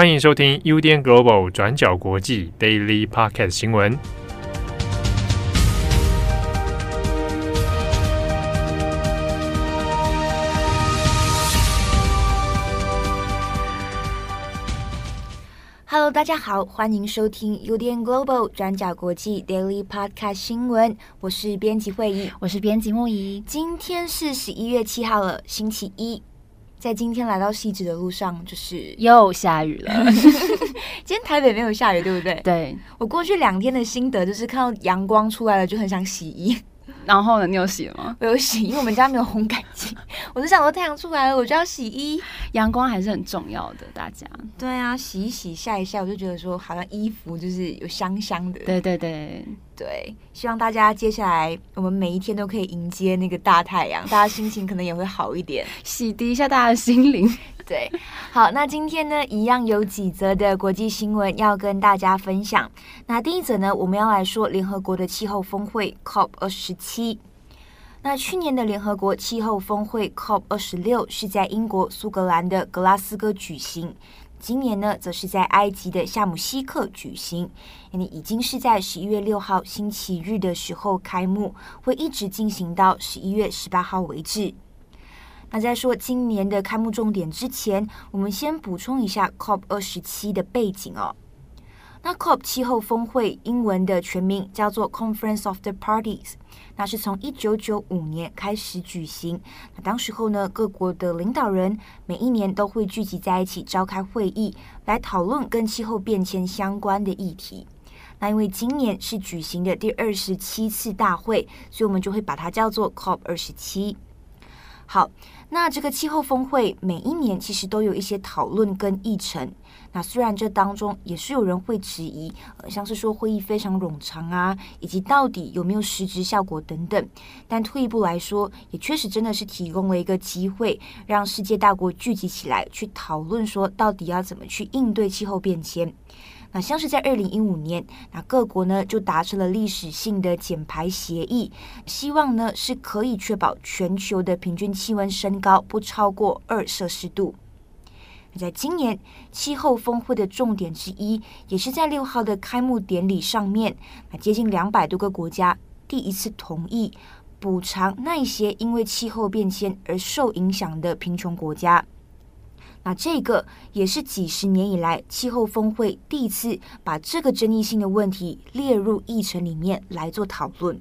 欢迎收听 UDN Global 转角国际 Daily Podcast 新闻。Hello，大家好，欢迎收听 UDN Global 转角国际 Daily Podcast 新闻。我是编辑会议，我是编辑牧宜。今天是十一月七号了，星期一。在今天来到汐止的路上，就是又下雨了。今天台北没有下雨，对不对？对。我过去两天的心得就是看到阳光出来了，就很想洗衣。然后呢，你有洗了吗？我有洗，因为我们家没有烘干机。我就想说太阳出来了，我就要洗衣。阳光还是很重要的，大家。对啊，洗一洗，晒一晒，我就觉得说好像衣服就是有香香的。对对对。对，希望大家接下来我们每一天都可以迎接那个大太阳，大家心情可能也会好一点，洗涤一下大家的心灵。对，好，那今天呢，一样有几则的国际新闻要跟大家分享。那第一则呢，我们要来说联合国的气候峰会 COP 二十七。那去年的联合国气候峰会 COP 二十六是在英国苏格兰的格拉斯哥举行。今年呢，则是在埃及的夏姆西克举行，已经是在十一月六号星期日的时候开幕，会一直进行到十一月十八号为止。那在说今年的开幕重点之前，我们先补充一下 COP 二十七的背景哦。那 COP 气候峰会英文的全名叫做 Conference of the Parties，那是从一九九五年开始举行。那当时候呢，各国的领导人每一年都会聚集在一起召开会议，来讨论跟气候变迁相关的议题。那因为今年是举行的第二十七次大会，所以我们就会把它叫做 COP 二十七。好，那这个气候峰会每一年其实都有一些讨论跟议程。那虽然这当中也是有人会质疑，呃，像是说会议非常冗长啊，以及到底有没有实质效果等等。但退一步来说，也确实真的是提供了一个机会，让世界大国聚集起来去讨论说，到底要怎么去应对气候变迁。那像是在二零一五年，那各国呢就达成了历史性的减排协议，希望呢是可以确保全球的平均气温升高不超过二摄氏度。在今年气候峰会的重点之一，也是在六号的开幕典礼上面，那接近两百多个国家第一次同意补偿那一些因为气候变迁而受影响的贫穷国家。那这个也是几十年以来气候峰会第一次把这个争议性的问题列入议程里面来做讨论。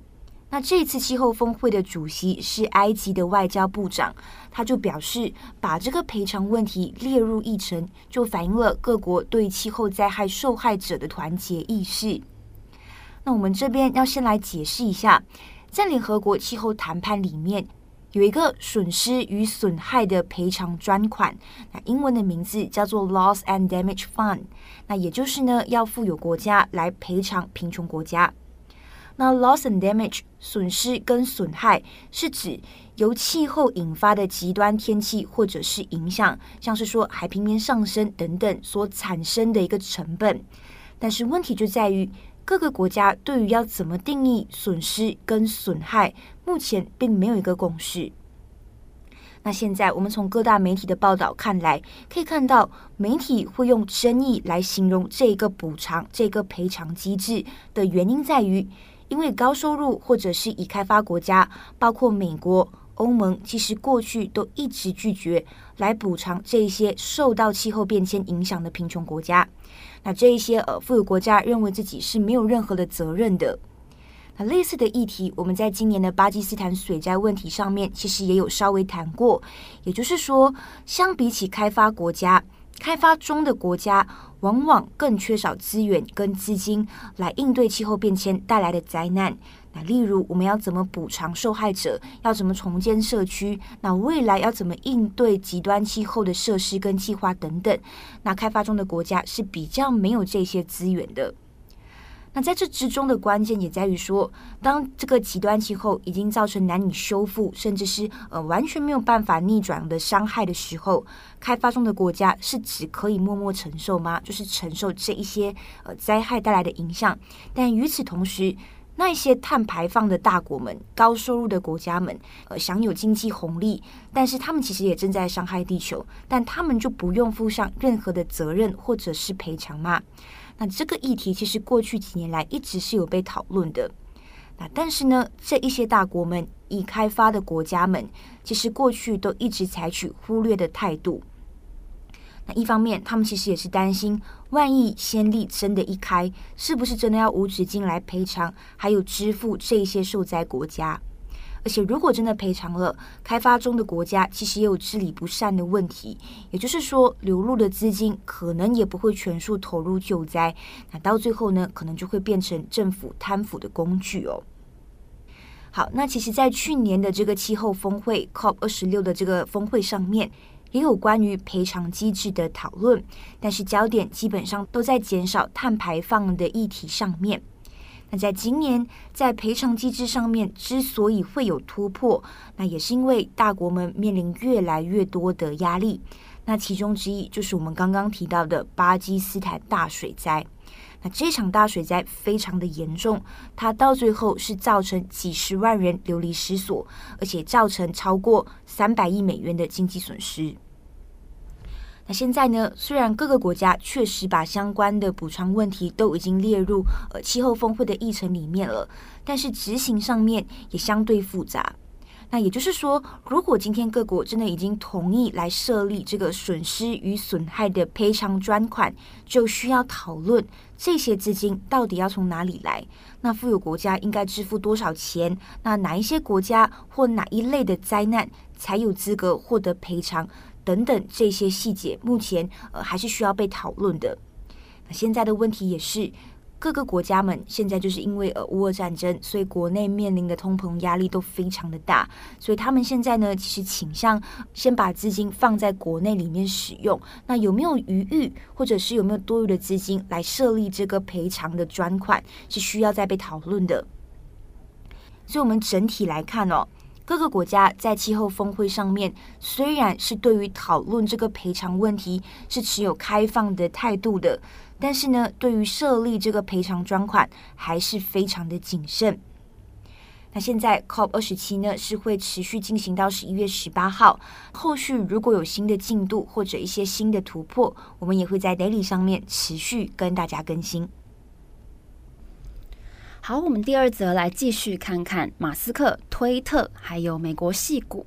那这次气候峰会的主席是埃及的外交部长，他就表示，把这个赔偿问题列入议程，就反映了各国对气候灾害受害者的团结意识。那我们这边要先来解释一下，在联合国气候谈判里面。有一个损失与损害的赔偿专款，那英文的名字叫做 Loss and Damage Fund，那也就是呢要富有国家来赔偿贫穷国家。那 Loss and Damage 损失跟损害是指由气候引发的极端天气或者是影响，像是说海平面上升等等所产生的一个成本。但是问题就在于。各个国家对于要怎么定义损失跟损害，目前并没有一个共识。那现在我们从各大媒体的报道看来，可以看到媒体会用争议来形容这个补偿、这个赔偿机制的原因在于，因为高收入或者是已开发国家，包括美国、欧盟，其实过去都一直拒绝来补偿这些受到气候变迁影响的贫穷国家。那这一些呃富有国家认为自己是没有任何的责任的。类似的议题，我们在今年的巴基斯坦水灾问题上面，其实也有稍微谈过。也就是说，相比起开发国家，开发中的国家往往更缺少资源跟资金来应对气候变迁带来的灾难。那例如，我们要怎么补偿受害者？要怎么重建社区？那未来要怎么应对极端气候的设施跟计划等等？那开发中的国家是比较没有这些资源的。那在这之中的关键也在于说，当这个极端气候已经造成难以修复，甚至是呃完全没有办法逆转的伤害的时候，开发中的国家是只可以默默承受吗？就是承受这一些呃灾害带来的影响。但与此同时，那一些碳排放的大国们、高收入的国家们，呃，享有经济红利，但是他们其实也正在伤害地球，但他们就不用负上任何的责任或者是赔偿吗？那这个议题其实过去几年来一直是有被讨论的。那但是呢，这一些大国们、已开发的国家们，其实过去都一直采取忽略的态度。那一方面，他们其实也是担心，万一先例真的一开，是不是真的要无止境来赔偿，还有支付这些受灾国家？而且，如果真的赔偿了，开发中的国家其实也有治理不善的问题，也就是说，流入的资金可能也不会全数投入救灾，那到最后呢，可能就会变成政府贪腐的工具哦。好，那其实，在去年的这个气候峰会 COP 二十六的这个峰会上面。也有关于赔偿机制的讨论，但是焦点基本上都在减少碳排放的议题上面。那在今年，在赔偿机制上面之所以会有突破，那也是因为大国们面临越来越多的压力。那其中之一就是我们刚刚提到的巴基斯坦大水灾。那这场大水灾非常的严重，它到最后是造成几十万人流离失所，而且造成超过三百亿美元的经济损失。那现在呢，虽然各个国家确实把相关的补偿问题都已经列入呃气候峰会的议程里面了，但是执行上面也相对复杂。那也就是说，如果今天各国真的已经同意来设立这个损失与损害的赔偿专款，就需要讨论这些资金到底要从哪里来。那富有国家应该支付多少钱？那哪一些国家或哪一类的灾难才有资格获得赔偿？等等这些细节，目前呃还是需要被讨论的。那现在的问题也是。各个国家们现在就是因为俄乌俄战争，所以国内面临的通膨压力都非常的大，所以他们现在呢，其实倾向先把资金放在国内里面使用。那有没有余裕，或者是有没有多余的资金来设立这个赔偿的专款，是需要再被讨论的。所以，我们整体来看哦，各个国家在气候峰会上面，虽然是对于讨论这个赔偿问题是持有开放的态度的。但是呢，对于设立这个赔偿专款还是非常的谨慎。那现在 COP 二十七呢是会持续进行到十一月十八号，后续如果有新的进度或者一些新的突破，我们也会在 Daily 上面持续跟大家更新。好，我们第二则来继续看看马斯克、推特还有美国矽谷。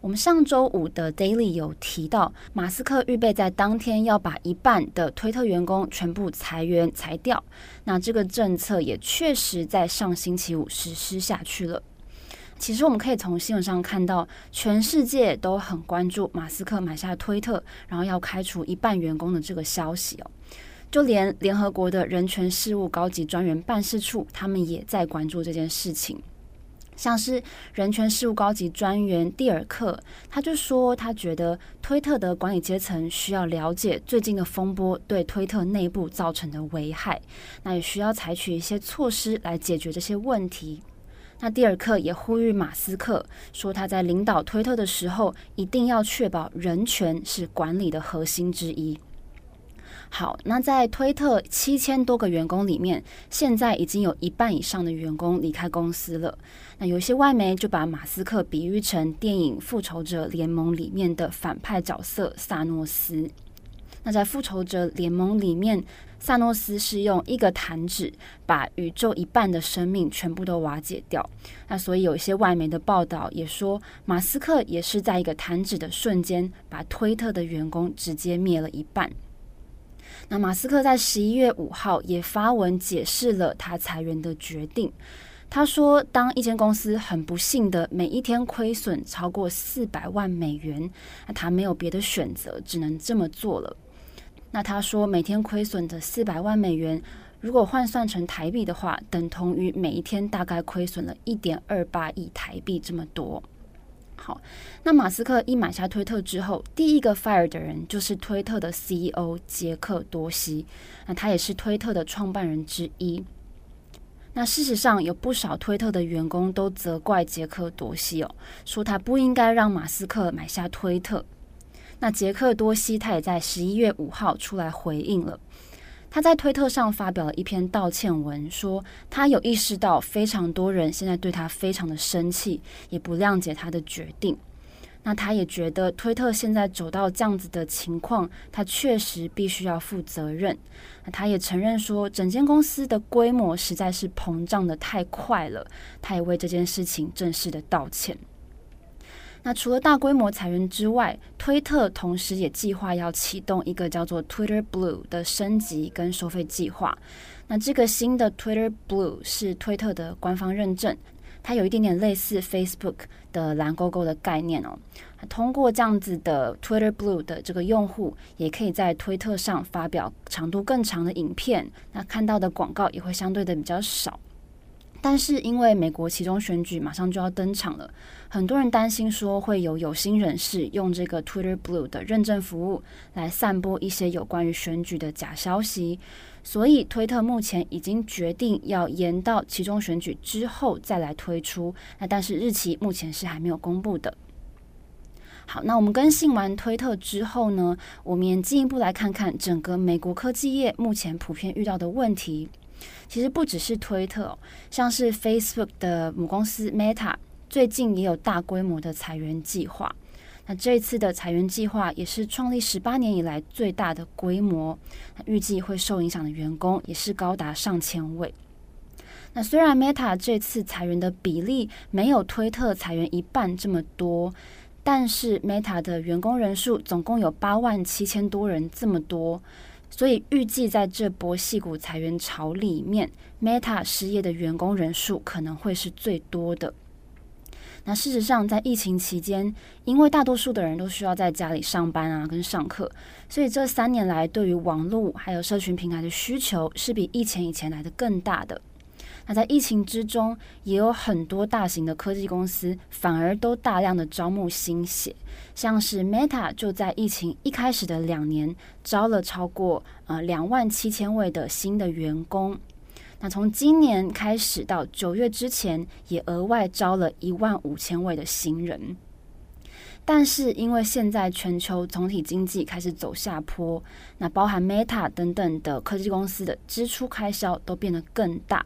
我们上周五的 Daily 有提到，马斯克预备在当天要把一半的推特员工全部裁员裁掉。那这个政策也确实在上星期五实施下去了。其实我们可以从新闻上看到，全世界都很关注马斯克买下推特，然后要开除一半员工的这个消息哦。就连联合国的人权事务高级专员办事处，他们也在关注这件事情。像是人权事务高级专员蒂尔克，他就说，他觉得推特的管理阶层需要了解最近的风波对推特内部造成的危害，那也需要采取一些措施来解决这些问题。那蒂尔克也呼吁马斯克说，他在领导推特的时候，一定要确保人权是管理的核心之一。好，那在推特七千多个员工里面，现在已经有一半以上的员工离开公司了。那有些外媒就把马斯克比喻成电影《复仇者联盟》里面的反派角色萨诺斯。那在《复仇者联盟》里面，萨诺斯是用一个弹指把宇宙一半的生命全部都瓦解掉。那所以有一些外媒的报道也说，马斯克也是在一个弹指的瞬间，把推特的员工直接灭了一半。那马斯克在十一月五号也发文解释了他裁员的决定。他说，当一间公司很不幸的每一天亏损超过四百万美元，那他没有别的选择，只能这么做了。那他说，每天亏损的四百万美元，如果换算成台币的话，等同于每一天大概亏损了一点二八亿台币这么多。好，那马斯克一买下推特之后，第一个 fire 的人就是推特的 CEO 杰克多西，那他也是推特的创办人之一。那事实上，有不少推特的员工都责怪杰克多西哦，说他不应该让马斯克买下推特。那杰克多西他也在十一月五号出来回应了，他在推特上发表了一篇道歉文，说他有意识到非常多人现在对他非常的生气，也不谅解他的决定。那他也觉得推特现在走到这样子的情况，他确实必须要负责任。那他也承认说，整间公司的规模实在是膨胀得太快了，他也为这件事情正式的道歉。那除了大规模裁员之外，推特同时也计划要启动一个叫做 Twitter Blue 的升级跟收费计划。那这个新的 Twitter Blue 是推特的官方认证。它有一点点类似 Facebook 的蓝勾勾的概念哦。通过这样子的 Twitter Blue 的这个用户，也可以在推特上发表长度更长的影片，那看到的广告也会相对的比较少。但是因为美国其中选举马上就要登场了，很多人担心说会有有心人士用这个 Twitter Blue 的认证服务来散播一些有关于选举的假消息。所以，推特目前已经决定要延到其中选举之后再来推出。那但是日期目前是还没有公布的。好，那我们更新完推特之后呢，我们也进一步来看看整个美国科技业目前普遍遇到的问题。其实不只是推特，像是 Facebook 的母公司 Meta 最近也有大规模的裁员计划。那这次的裁员计划也是创立十八年以来最大的规模，预计会受影响的员工也是高达上千位。那虽然 Meta 这次裁员的比例没有推特裁员一半这么多，但是 Meta 的员工人数总共有八万七千多人这么多，所以预计在这波戏骨裁员潮里面，Meta 失业的员工人数可能会是最多的。那事实上，在疫情期间，因为大多数的人都需要在家里上班啊，跟上课，所以这三年来对于网络还有社群平台的需求是比疫情以前来的更大的。那在疫情之中，也有很多大型的科技公司反而都大量的招募新血，像是 Meta 就在疫情一开始的两年招了超过呃两万七千位的新的员工。那从今年开始到九月之前，也额外招了一万五千位的新人。但是因为现在全球总体经济开始走下坡，那包含 Meta 等等的科技公司的支出开销都变得更大。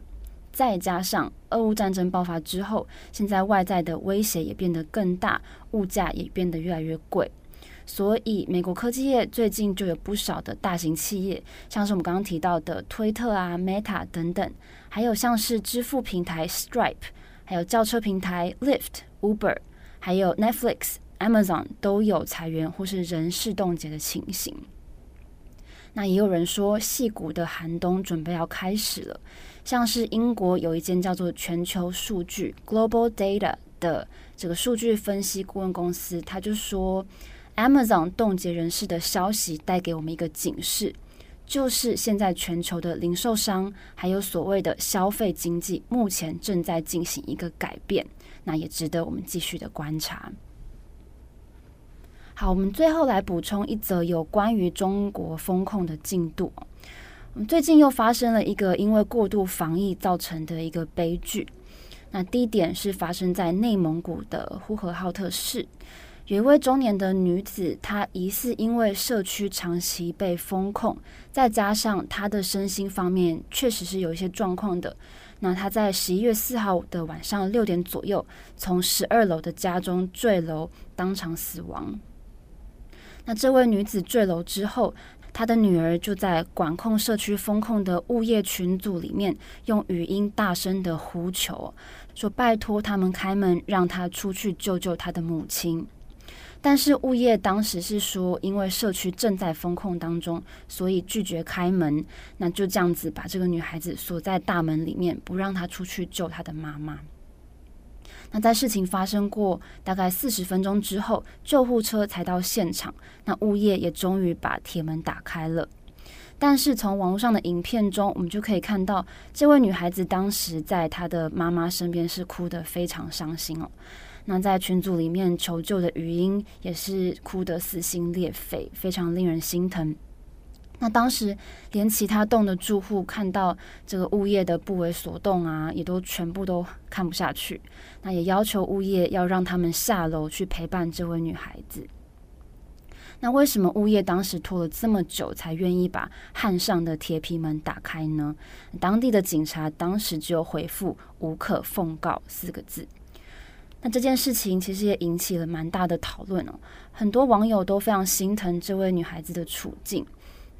再加上俄乌战争爆发之后，现在外在的威胁也变得更大，物价也变得越来越贵。所以，美国科技业最近就有不少的大型企业，像是我们刚刚提到的推特啊、Meta 等等，还有像是支付平台 Stripe，还有轿车平台 Lyft、Uber，还有 Netflix、Amazon 都有裁员或是人事冻结的情形。那也有人说，矽谷的寒冬准备要开始了。像是英国有一间叫做全球数据 Global Data 的这个数据分析顾问公司，他就说。Amazon 冻结人事的消息带给我们一个警示，就是现在全球的零售商还有所谓的消费经济，目前正在进行一个改变，那也值得我们继续的观察。好，我们最后来补充一则有关于中国封控的进度。我们最近又发生了一个因为过度防疫造成的一个悲剧。那第一点是发生在内蒙古的呼和浩特市。有一位中年的女子，她疑似因为社区长期被封控，再加上她的身心方面确实是有一些状况的。那她在十一月四号的晚上六点左右，从十二楼的家中坠楼，当场死亡。那这位女子坠楼之后，她的女儿就在管控社区封控的物业群组里面，用语音大声的呼求，说拜托他们开门，让她出去救救她的母亲。但是物业当时是说，因为社区正在封控当中，所以拒绝开门。那就这样子把这个女孩子锁在大门里面，不让她出去救她的妈妈。那在事情发生过大概四十分钟之后，救护车才到现场。那物业也终于把铁门打开了。但是从网络上的影片中，我们就可以看到，这位女孩子当时在她的妈妈身边是哭得非常伤心哦。那在群组里面求救的语音也是哭得撕心裂肺，非常令人心疼。那当时连其他栋的住户看到这个物业的不为所动啊，也都全部都看不下去。那也要求物业要让他们下楼去陪伴这位女孩子。那为什么物业当时拖了这么久才愿意把焊上的铁皮门打开呢？当地的警察当时只有回复“无可奉告”四个字。那这件事情其实也引起了蛮大的讨论哦，很多网友都非常心疼这位女孩子的处境。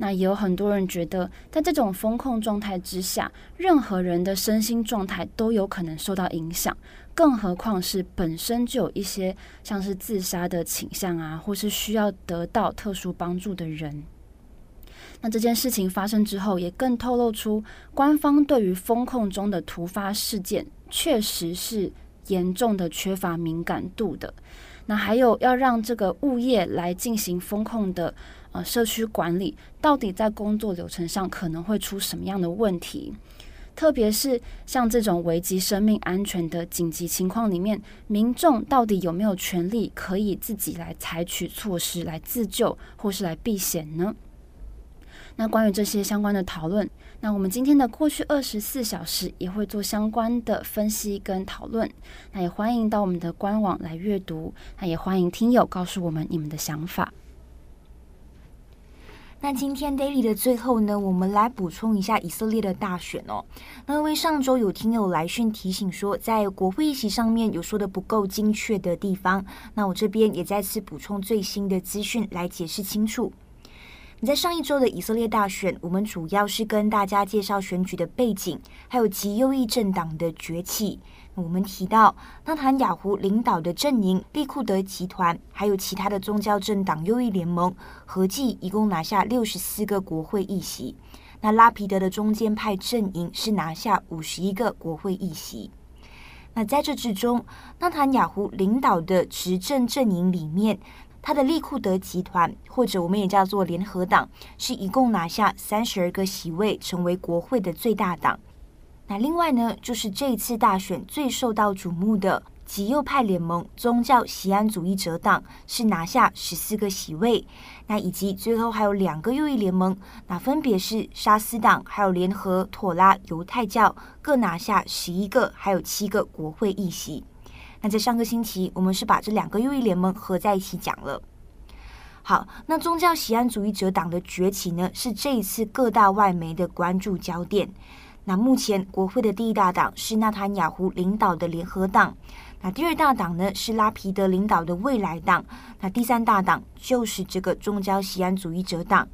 那也有很多人觉得，在这种风控状态之下，任何人的身心状态都有可能受到影响，更何况是本身就有一些像是自杀的倾向啊，或是需要得到特殊帮助的人。那这件事情发生之后，也更透露出官方对于风控中的突发事件，确实是严重的缺乏敏感度的。那还有要让这个物业来进行风控的。呃，社区管理到底在工作流程上可能会出什么样的问题？特别是像这种危及生命安全的紧急情况里面，民众到底有没有权利可以自己来采取措施来自救或是来避险呢？那关于这些相关的讨论，那我们今天的过去二十四小时也会做相关的分析跟讨论。那也欢迎到我们的官网来阅读，那也欢迎听友告诉我们你们的想法。那今天 Daily 的最后呢，我们来补充一下以色列的大选哦。那因为上周有听友来讯提醒说，在国会议席上面有说的不够精确的地方，那我这边也再次补充最新的资讯来解释清楚。你在上一周的以色列大选，我们主要是跟大家介绍选举的背景，还有极右翼政党的崛起。我们提到，纳坦雅胡领导的阵营利库德集团，还有其他的宗教政党右翼联盟，合计一共拿下六十四个国会议席。那拉皮德的中间派阵营是拿下五十一个国会议席。那在这之中，纳坦雅胡领导的执政阵营里面，他的利库德集团，或者我们也叫做联合党，是一共拿下三十二个席位，成为国会的最大党。那另外呢，就是这一次大选最受到瞩目的极右派联盟宗教锡安主义者党是拿下十四个席位，那以及最后还有两个右翼联盟，那分别是沙斯党还有联合妥拉犹太教各拿下十一个，还有七个国会议席。那在上个星期，我们是把这两个右翼联盟合在一起讲了。好，那宗教锡安主义者党的崛起呢，是这一次各大外媒的关注焦点。那目前国会的第一大党是纳坦雅胡领导的联合党，那第二大党呢是拉皮德领导的未来党，那第三大党就是这个宗教锡安主义者党。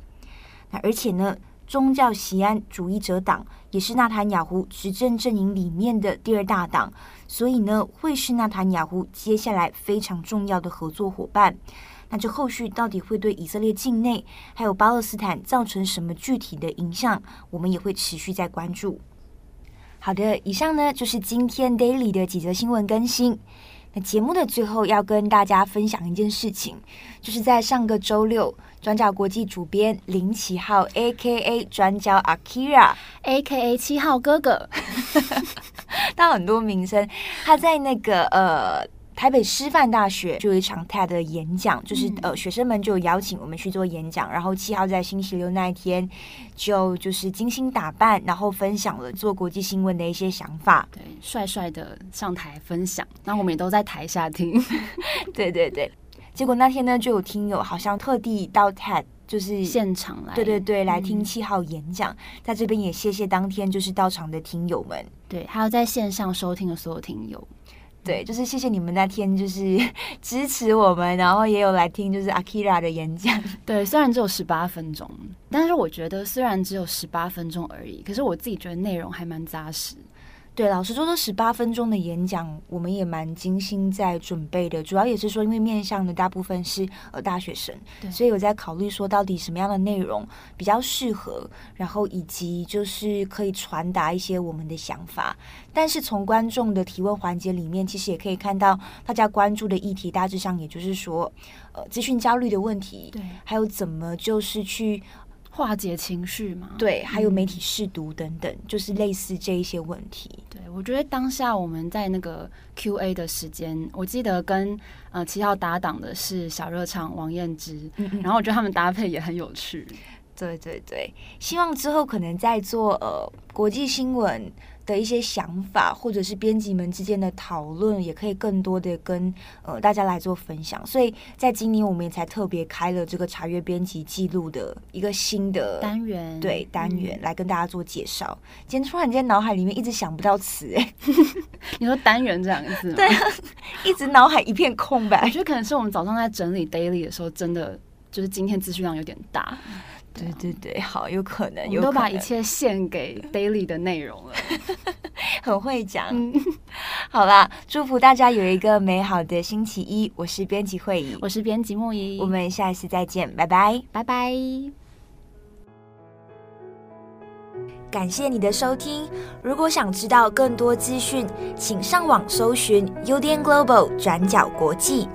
那而且呢，宗教锡安主义者党也是纳坦雅胡执政阵营里面的第二大党，所以呢，会是纳坦雅胡接下来非常重要的合作伙伴。那这后续到底会对以色列境内还有巴勒斯坦造成什么具体的影响？我们也会持续在关注。好的，以上呢就是今天 Daily 的几则新闻更新。那节目的最后要跟大家分享一件事情，就是在上个周六，转角国际主编林奇浩 （A.K.A. 转角 Akira），A.K.A. 七号哥哥，他很多名声，他在那个呃。台北师范大学就有一场 TED 的演讲，就是呃学生们就邀请我们去做演讲，然后七号在星期六那一天就就是精心打扮，然后分享了做国际新闻的一些想法，对，帅帅的上台分享，那我们也都在台下听，对对对，结果那天呢就有听友好像特地到 TED 就是现场来，对对对，来听七号演讲，嗯、在这边也谢谢当天就是到场的听友们，对，还有在线上收听的所有听友。对，就是谢谢你们那天就是 支持我们，然后也有来听就是 Akira 的演讲。对，虽然只有十八分钟，但是我觉得虽然只有十八分钟而已，可是我自己觉得内容还蛮扎实。对，老师说，这十八分钟的演讲，我们也蛮精心在准备的。主要也是说，因为面向的大部分是呃大学生，对所以我在考虑说，到底什么样的内容比较适合，然后以及就是可以传达一些我们的想法。但是从观众的提问环节里面，其实也可以看到大家关注的议题，大致上也就是说，呃，资讯焦虑的问题，对，还有怎么就是去。化解情绪嘛？对，还有媒体试读等等，嗯、就是类似这一些问题。对，我觉得当下我们在那个 Q&A 的时间，我记得跟呃七号搭档的是小热唱王燕之，嗯嗯然后我觉得他们搭配也很有趣。对对对，希望之后可能在做呃国际新闻的一些想法，或者是编辑们之间的讨论，也可以更多的跟呃大家来做分享。所以在今年，我们也才特别开了这个查阅编辑记录的一个新的单元，对单元、嗯、来跟大家做介绍。今天突然间脑海里面一直想不到词，哎，你说单元这两个字吗？对啊，一直脑海一片空白。我觉得可能是我们早上在整理 daily 的时候，真的就是今天资讯量有点大。对对对，好，有可能，有都把一切献给 daily 的内容了，很会讲。嗯、好啦，祝福大家有一个美好的星期一。我是编辑会议，我是编辑木仪，我们下一次再见，拜拜，拜拜。感谢你的收听。如果想知道更多资讯，请上网搜寻 UDN Global 转角国际。